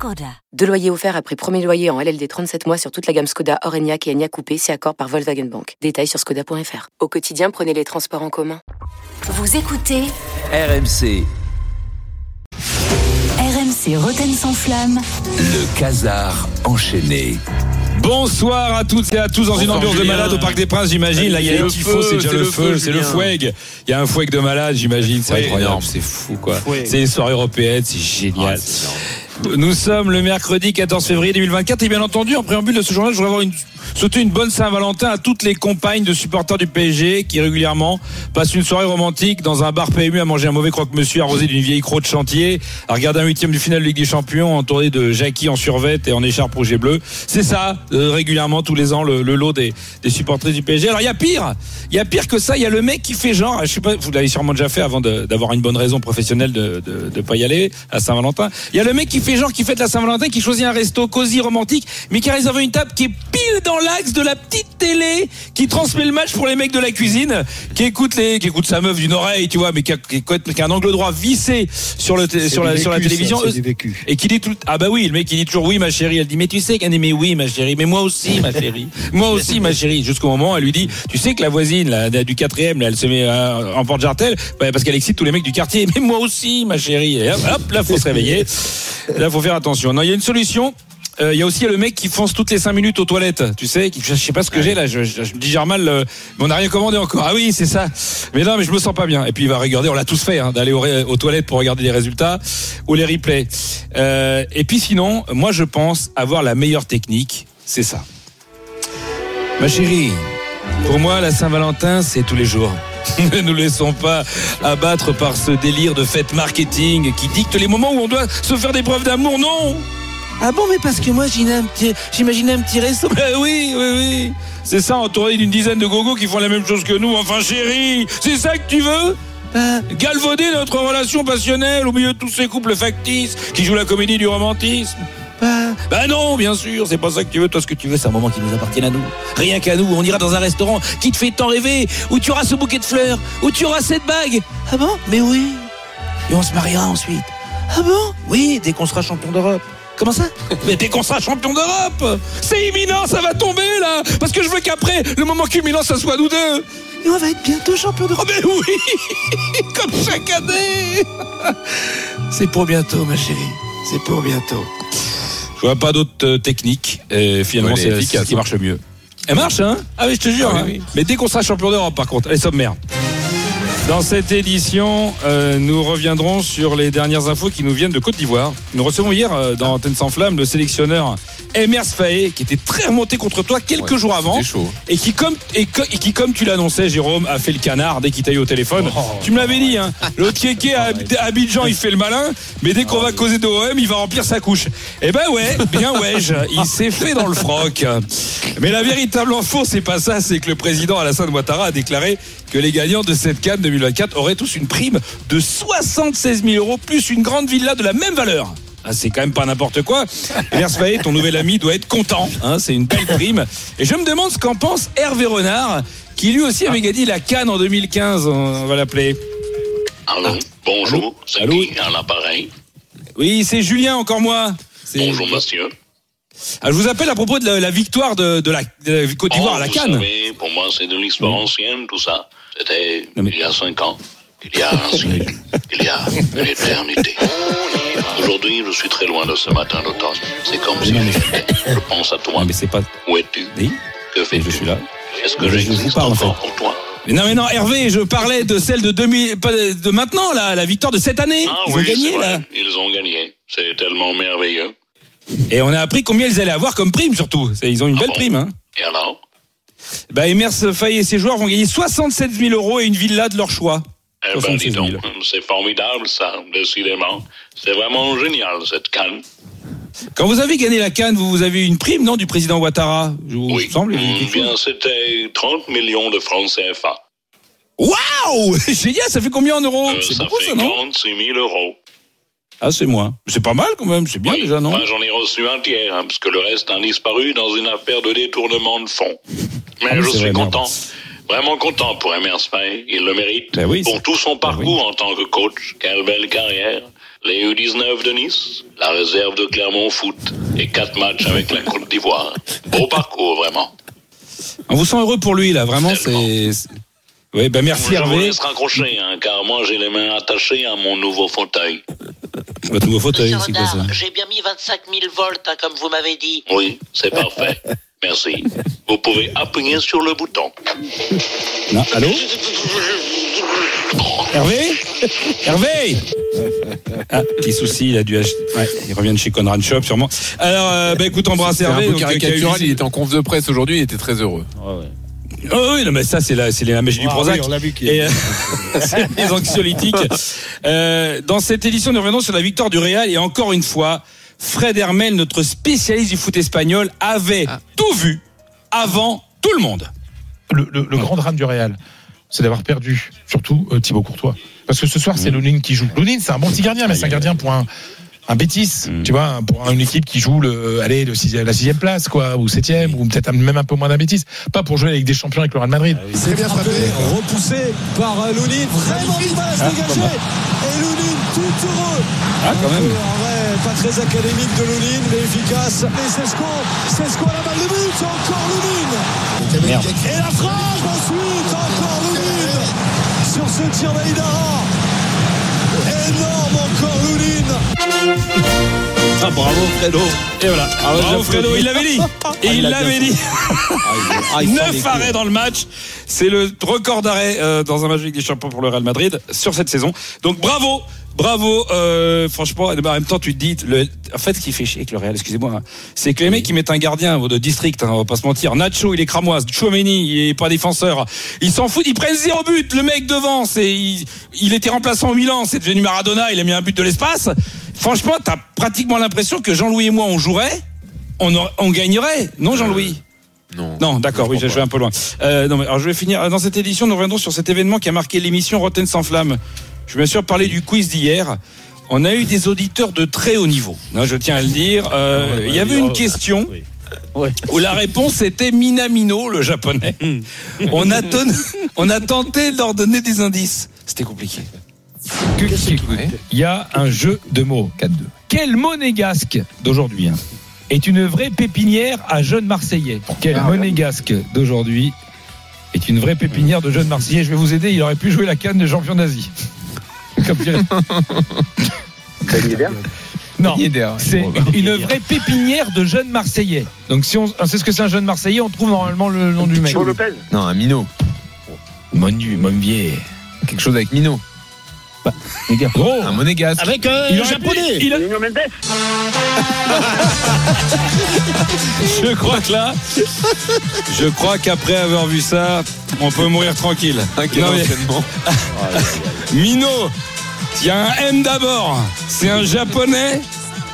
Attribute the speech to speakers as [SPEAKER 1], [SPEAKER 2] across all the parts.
[SPEAKER 1] Skoda. Deux loyers offerts après premier loyer en LLD 37 mois sur toute la gamme Skoda, Orenia et Enya Coupé, c'est accord par Volkswagen Bank. Détails sur skoda.fr. Au quotidien, prenez les transports en commun.
[SPEAKER 2] Vous écoutez
[SPEAKER 3] RMC,
[SPEAKER 2] RMC Roten sans flamme.
[SPEAKER 3] le casar enchaîné.
[SPEAKER 4] Bonsoir à toutes et à tous dans une ambiance de malade au Parc des Princes, j'imagine. Là, il y a les tifos, c'est déjà le feu, c'est le foueg. Il y a un foueg de malade, j'imagine. C'est incroyable, c'est fou, quoi. C'est les soirées européennes, c'est génial. Nous sommes le mercredi 14 février 2024 et bien entendu, en préambule de ce journal, je voudrais avoir une, souhaiter une bonne Saint-Valentin à toutes les compagnes de supporters du PSG qui régulièrement passent une soirée romantique dans un bar PMU à manger un mauvais croque-monsieur arrosé d'une vieille crotte de chantier, à regarder un huitième du final de Ligue des Champions entouré de Jackie en survette et en écharpe rouge et bleu. C'est ça, euh, régulièrement tous les ans le, le lot des, des supporters du PSG. Alors il y a pire, il y a pire que ça, il y a le mec qui fait genre, je sais pas, vous l'avez sûrement déjà fait avant d'avoir une bonne raison professionnelle de, de pas y aller à Saint-Valentin. Il y a le mec qui fait genre qui fête la Saint-Valentin, qui choisit un resto cosy romantique, mais qui a réservé une table qui est pile dans l'axe de la petite télé qui transmet le match pour les mecs de la cuisine, qui écoute les, qui écoute sa meuf d'une oreille, tu vois, mais qui a, qui a- qui un angle droit vissé sur le sur la sur la télévision. Et qui dit tout, ah bah oui, le mec il dit toujours oui ma chérie, elle dit mais tu sais qu'elle dit mais oui ma chérie, mais moi aussi ma chérie, moi aussi ma chérie, jusqu'au moment où elle lui dit, tu sais que la voisine là, du quatrième, là, elle se met euh, en porte-jartel, bah, parce qu'elle excite tous les mecs du quartier, mais moi aussi ma chérie, et hop, hop là faut se réveiller, là faut faire attention. Non, il y a une solution. Euh, Il y a aussi le mec qui fonce toutes les 5 minutes aux toilettes, tu sais, qui, je sais pas ce que j'ai là, je, je, je digère mal, euh, mais on n'a rien commandé encore. Ah oui, c'est ça. Mais non, mais je me sens pas bien. Et puis il va regarder, on l'a tous fait, hein, d'aller aux, aux toilettes pour regarder les résultats ou les replays. Euh, et puis sinon, moi je pense avoir la meilleure technique, c'est ça. Ma chérie, pour moi la Saint-Valentin c'est tous les jours. Ne nous laissons pas abattre par ce délire de fête marketing qui dicte les moments où on doit se faire des preuves d'amour. Non ah bon, mais parce que moi j'imaginais un petit, j'imaginais un petit resto. Ben oui, oui, oui. C'est ça, entouré d'une dizaine de gogos qui font la même chose que nous. Enfin, chérie, c'est ça que tu veux Ben, Galvauder notre relation passionnelle au milieu de tous ces couples factices qui jouent la comédie du romantisme ben, non, bien sûr, c'est pas ça que tu veux. Toi, ce que tu veux, c'est un moment qui nous appartienne à nous. Rien qu'à nous. On ira dans un restaurant qui te fait tant rêver, où tu auras ce bouquet de fleurs, où tu auras cette bague. Ah bon? Mais oui. Et on se mariera ensuite. Ah bon? Oui, dès qu'on sera champion d'Europe. Comment ça? Mais dès qu'on sera champion d'Europe C'est imminent, ça va tomber là Parce que je veux qu'après, le moment culminant, ça soit nous deux Et on va être bientôt champion d'Europe Mais oui Comme chaque année C'est pour bientôt, ma chérie. C'est pour bientôt. Je vois pas d'autres euh, techniques. Et finalement,
[SPEAKER 5] Ouais, elle est
[SPEAKER 4] c'est
[SPEAKER 5] efficace,
[SPEAKER 4] ce qui marche le mieux. Elle marche, hein? Ah oui, je te jure.
[SPEAKER 5] Ah oui,
[SPEAKER 4] hein.
[SPEAKER 5] oui.
[SPEAKER 4] Mais dès qu'on sera champion d'Europe, par contre, allez, sommaire. Dans cette édition, euh, nous reviendrons sur les dernières infos qui nous viennent de Côte d'Ivoire. Nous recevons hier euh, dans Antenne sans flamme le sélectionneur Emers Faé qui était très remonté contre toi quelques
[SPEAKER 5] Ouais,
[SPEAKER 4] jours avant
[SPEAKER 5] chaud.
[SPEAKER 4] et qui comme et, co- et qui comme tu l'annonçais Jérôme a fait le canard dès qu'il t'a eu au téléphone. tu me l'avais dit hein. L'autre kéké à à Abidjan il fait le malin, mais dès qu'on va causer de OM, il va remplir sa couche. Eh ben ouais, bien ouais, il s'est fait dans le froc. Mais la véritable info c'est pas ça, c'est que le président Alassane Ouattara a déclaré que les gagnants de cette canne 2024 auraient tous une prime de 76 000 euros plus une grande villa de la même valeur. Ah, c'est quand même pas n'importe quoi. Faé, ton nouvel ami, doit être content. hein, c'est une belle prime. Et je me demande ce qu'en pense Hervé Renard, qui lui aussi avait gagné la canne en 2015. On va l'appeler.
[SPEAKER 6] Allô, bonjour, c'est
[SPEAKER 4] Allô
[SPEAKER 6] qui à l'appareil
[SPEAKER 4] Oui, c'est Julien, encore moi. C'est-
[SPEAKER 6] Bonjour monsieur.
[SPEAKER 4] Ah, je vous appelle à propos de la, la victoire de, de la, de la Côte d'Ivoire
[SPEAKER 6] Oh,
[SPEAKER 4] à la
[SPEAKER 6] vous
[SPEAKER 4] canne.
[SPEAKER 6] savez, pour moi c'est de l'histoire ancienne tout ça. C'était il y a cinq ans, il y a un siècle, il y a une éternité. Aujourd'hui, je suis très loin de ce matin d'automne. C'est comme si j'étais. Je pense à toi.
[SPEAKER 4] Non, mais c'est pas.
[SPEAKER 6] Où es-tu?
[SPEAKER 4] Oui,
[SPEAKER 6] Que fais-tu?
[SPEAKER 4] Je suis là.
[SPEAKER 6] Est-ce que
[SPEAKER 4] Je- je vous parle, en fait.
[SPEAKER 6] encore pour toi?
[SPEAKER 4] Mais non, mais non, Hervé, je parlais de celle de 2000, pas de maintenant, là, la victoire de cette année.
[SPEAKER 6] Ah
[SPEAKER 4] Ils
[SPEAKER 6] oui,
[SPEAKER 4] ont gagné, là.
[SPEAKER 6] Ils ont gagné. C'est tellement merveilleux.
[SPEAKER 4] Et on a appris combien ils allaient avoir comme prime, surtout. Ils ont une
[SPEAKER 6] Ah
[SPEAKER 4] belle
[SPEAKER 6] bon?
[SPEAKER 4] prime, hein.
[SPEAKER 6] Et alors?
[SPEAKER 4] Bah, Emers Faye et ses joueurs vont gagner 67 000 euros et une villa de leur choix.
[SPEAKER 6] Eh ben,
[SPEAKER 4] 76
[SPEAKER 6] dis
[SPEAKER 4] 000.
[SPEAKER 6] donc, c'est formidable ça, décidément. C'est vraiment génial cette canne.
[SPEAKER 4] Quand vous avez gagné la canne, vous, vous avez eu une prime, non, du président Ouattara Je vous
[SPEAKER 6] Oui,
[SPEAKER 4] semble
[SPEAKER 6] Mm, bien, c'était 30 millions de francs CFA.
[SPEAKER 4] Waouh Génial, ça fait combien en euros?
[SPEAKER 6] Euh,
[SPEAKER 4] C'est
[SPEAKER 6] ça
[SPEAKER 4] beaucoup
[SPEAKER 6] fait
[SPEAKER 4] ça, non?
[SPEAKER 6] 46 000 euros.
[SPEAKER 4] Ah, c'est moins. C'est pas mal quand même, c'est bien
[SPEAKER 6] Oui,
[SPEAKER 4] déjà, non
[SPEAKER 6] Moi, j'en ai reçu un tiers, hein, parce que le reste a disparu dans une affaire de détournement de fonds. Mais
[SPEAKER 4] Ah oui,
[SPEAKER 6] je suis
[SPEAKER 4] vrai, merde.
[SPEAKER 6] content. Vraiment content pour Emerse May. Il le mérite.
[SPEAKER 4] Ben oui,
[SPEAKER 6] pour tout son
[SPEAKER 4] ben
[SPEAKER 6] parcours en tant que coach. Quelle belle carrière. Les U19 de Nice, la réserve de Clermont Foot et quatre matchs avec la Côte d'Ivoire. Beau parcours, vraiment.
[SPEAKER 4] On vous sent heureux pour lui, là, vraiment, c'est. Oui, ben merci
[SPEAKER 6] je vous
[SPEAKER 4] Hervé.
[SPEAKER 6] laisse raccrocher, hein, car moi j'ai les mains attachées à mon nouveau fauteuil.
[SPEAKER 4] Votre nouveau fauteuil, c'est quoi ça
[SPEAKER 5] j'ai bien mis 25 000 volts, hein, comme vous m'avez dit.
[SPEAKER 6] Oui, c'est parfait. Merci. Vous pouvez appuyer sur le bouton.
[SPEAKER 4] Non, allô Hervé Hervé Ah, petit souci, il a dû acheter. Ouais, il revient de chez Conrad Shop, sûrement. Alors, euh, bah écoute, embrasse
[SPEAKER 7] C'est un
[SPEAKER 4] Hervé.
[SPEAKER 7] peu
[SPEAKER 4] donc, qui a eu
[SPEAKER 7] caricatural.
[SPEAKER 4] visite-
[SPEAKER 7] Il était en conf de presse aujourd'hui. Il était très heureux.
[SPEAKER 4] Oh oui, non, mais ça, c'est la, c'est la magie du Prozac. Et, euh, c'est les anxiolytiques. Euh, dans cette édition, nous revenons sur la victoire du Real et encore une fois, Fred Hermel, notre spécialiste du foot espagnol, avait tout vu avant tout le monde.
[SPEAKER 8] le, le- le grand drame du Real, c'est d'avoir perdu, surtout euh, Thibaut Courtois. Parce que ce soir, c'est Lounine qui joue. Lounine, c'est un bon petit gardien, mais c'est un gardien pour un, un bêtise, tu vois, pour une équipe qui joue le, allez, le sixième- la sixième place, quoi, ou septième, ou peut-être même un peu moins d'un bêtise. Pas pour jouer avec des champions avec le Real Madrid.
[SPEAKER 9] C'est bien frappé, repoussé par euh, Lounine, vraiment vite à se dégager. Et Lounine tout heureux.
[SPEAKER 4] Ah, quand même.
[SPEAKER 9] En vrai, pas très académique de Lounine, mais efficace. Et Sesco, Sesco à la balle de but, encore Lounine.
[SPEAKER 4] Merde.
[SPEAKER 9] Et la frappe ensuite, encore Lounine. Sur ce tir d'Aïdara. Énorme encore Lounine.
[SPEAKER 4] Ah, bravo Fredo. Et voilà. bravo Fredo, il l'avait dit. Et il l'avait dit. Neuf arrêts dans le match. C'est le record d'arrêts euh, dans un match avec des champions pour le Real Madrid sur cette saison. Donc bravo. Bravo, euh, franchement, en même temps, tu te dis, le, en fait, ce qui fait chier avec le Real, excusez-moi, hein, c'est que les mecs qui mettent un gardien de district, hein, on va pas se mentir, Nacho, il est cramoise, Chouameni, il est pas défenseur, ils s'en foutent, ils prennent zéro but, le mec devant, c'est, il, il était remplaçant au Milan, c'est devenu Maradona, il a mis un but de l'espace. Franchement, t'as pratiquement l'impression que Jean-Louis et moi, on jouerait, on, aurait- on gagnerait, non Jean-Louis
[SPEAKER 7] Non.
[SPEAKER 4] non, d'accord, oui, j'ai joué un peu loin. Euh, non, mais alors je vais finir. Dans cette édition, nous reviendrons sur cet événement qui a marqué l'émission Rotten sans flamme. Je vais bien sûr parler du quiz d'hier. On a eu des auditeurs de très haut niveau. Non, je tiens à le dire. Euh, Il y avait une question où la réponse était Minamino, le japonais. on, a ton- on a tenté de leur donner des indices. C'était compliqué.
[SPEAKER 8] Il y a un jeu de mots. 4-2. Quel monégasque d'aujourd'hui hein, est une vraie pépinière à jeunes Marseillais? Quel monégasque d'aujourd'hui est une vraie pépinière de jeunes Marseillais? Je vais vous aider, il aurait pu jouer la canne de champion d'Asie. Comme dirait- Non, c'est une vraie pépinière de jeunes Marseillais. Donc si on sait ce que c'est un jeune Marseillais, on trouve normalement le nom du mec.
[SPEAKER 7] Non, un minot.
[SPEAKER 8] Monu, Monvier.
[SPEAKER 7] Quelque chose avec minot.
[SPEAKER 8] Gars, gros.
[SPEAKER 7] Un monégasque.
[SPEAKER 9] Avec euh,
[SPEAKER 8] Il
[SPEAKER 9] le japonais.
[SPEAKER 8] il a-
[SPEAKER 4] Je crois que là, je crois qu'après avoir vu ça, on peut mourir tranquille.
[SPEAKER 7] Ah,
[SPEAKER 4] Non, mais-. Mino, il y a un M d'abord. C'est un japonais.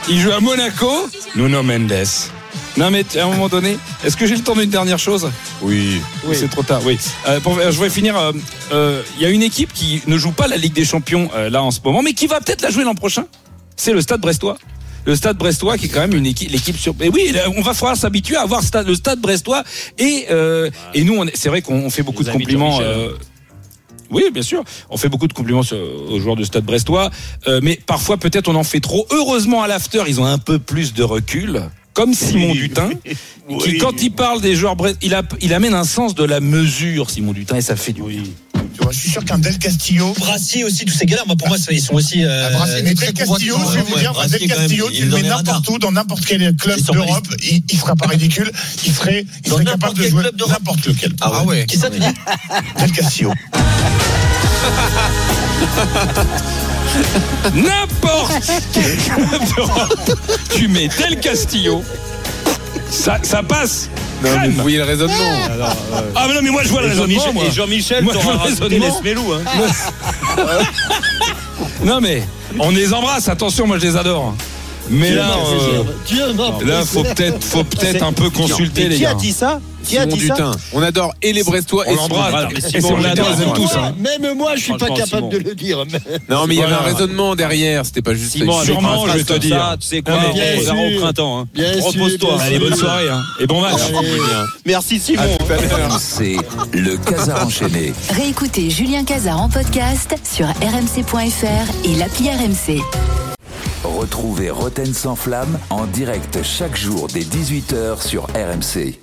[SPEAKER 4] Il joue à Monaco. Nuno Mendes. Non mais à un moment donné, est-ce que j'ai le temps d'une dernière chose?
[SPEAKER 7] Oui.
[SPEAKER 4] Ou C'est trop tard. Oui. Euh, pour- euh, je vais finir. euh, euh, Il y a une équipe qui ne joue pas la Ligue des Champions euh, là en ce moment, mais qui va peut-être la jouer l'an prochain. C'est le Stade Brestois. Le Stade Brestois qui est quand même une équipe, l'équipe sur. Et oui, on va falloir s'habituer à avoir stade- le Stade Brestois et euh, et nous, on est- c'est vrai qu'on fait beaucoup de compliments. euh, oui, bien sûr. On fait beaucoup de compliments aux joueurs du Stade Brestois, euh, mais parfois peut-être on en fait trop. Heureusement à l'after, ils ont un peu plus de recul. Comme Simon Dutin, qui quand il parle des joueurs il, a- il amène un sens de la mesure, Simon Dutin, et ça fait du bien.
[SPEAKER 10] Tu vois, je suis sûr qu'un Del Castillo.
[SPEAKER 9] Brassier aussi, tous ces gars-là, moi pour moi, ils sont aussi. euh,
[SPEAKER 10] Ah, Brassier, mais Del Castillo, je vais vous
[SPEAKER 9] Ouais,
[SPEAKER 10] dire,
[SPEAKER 9] Brassier,
[SPEAKER 10] Del Castillo,
[SPEAKER 9] il
[SPEAKER 10] tu le mets n'importe où, dans n'importe quel club d'Europe, il, il sera pas ridicule, il serait, il serait
[SPEAKER 9] n'importe
[SPEAKER 10] capable de jouer n'importe lequel.
[SPEAKER 9] Ah ouais. Qui ça tu dis?
[SPEAKER 10] Del Castillo.
[SPEAKER 4] N'importe quel club d'Europe, tu mets Del Castillo, ça, ça passe.
[SPEAKER 7] Non, mais vous voyez le raisonnement.
[SPEAKER 4] Ah mais non mais moi je vois le raisonnement moi.
[SPEAKER 9] Jean-Michel,
[SPEAKER 4] Moi, je vois le raisonnement.
[SPEAKER 9] hein.
[SPEAKER 4] Non mais on les embrasse, attention, moi je les adore. Mais là, euh,
[SPEAKER 9] Dieu, non.
[SPEAKER 4] là faut peut-être, faut peut-être un peu consulter les
[SPEAKER 9] Qui a
[SPEAKER 4] gars.
[SPEAKER 9] dit ça?
[SPEAKER 11] Qui a ça.
[SPEAKER 7] On adore et les Brestois
[SPEAKER 4] On
[SPEAKER 7] et
[SPEAKER 4] l'embrasse.
[SPEAKER 7] Simon.
[SPEAKER 4] On
[SPEAKER 8] c'est
[SPEAKER 4] l'adore, tous. hein.
[SPEAKER 11] Même moi, je suis pas capable
[SPEAKER 12] Simon.
[SPEAKER 11] de le dire. mais-
[SPEAKER 7] Non, mais il y avait un raisonnement derrière. C'était pas juste.
[SPEAKER 12] Simon,
[SPEAKER 4] Sûrement, je vais te dire.
[SPEAKER 12] ça, Tu sais quoi, on au printemps. hein.
[SPEAKER 11] Bien sûr,
[SPEAKER 12] Repose-toi.
[SPEAKER 4] Allez, bonne soirée hein. et bon match.
[SPEAKER 12] Merci Simon.
[SPEAKER 3] RMC, le Casar enchaîné.
[SPEAKER 2] Réécoutez Julien Cazard en podcast sur rmc.fr et l'appli RMC.
[SPEAKER 3] Retrouvez Roten sans flamme en direct chaque jour dès 18h sur RMC.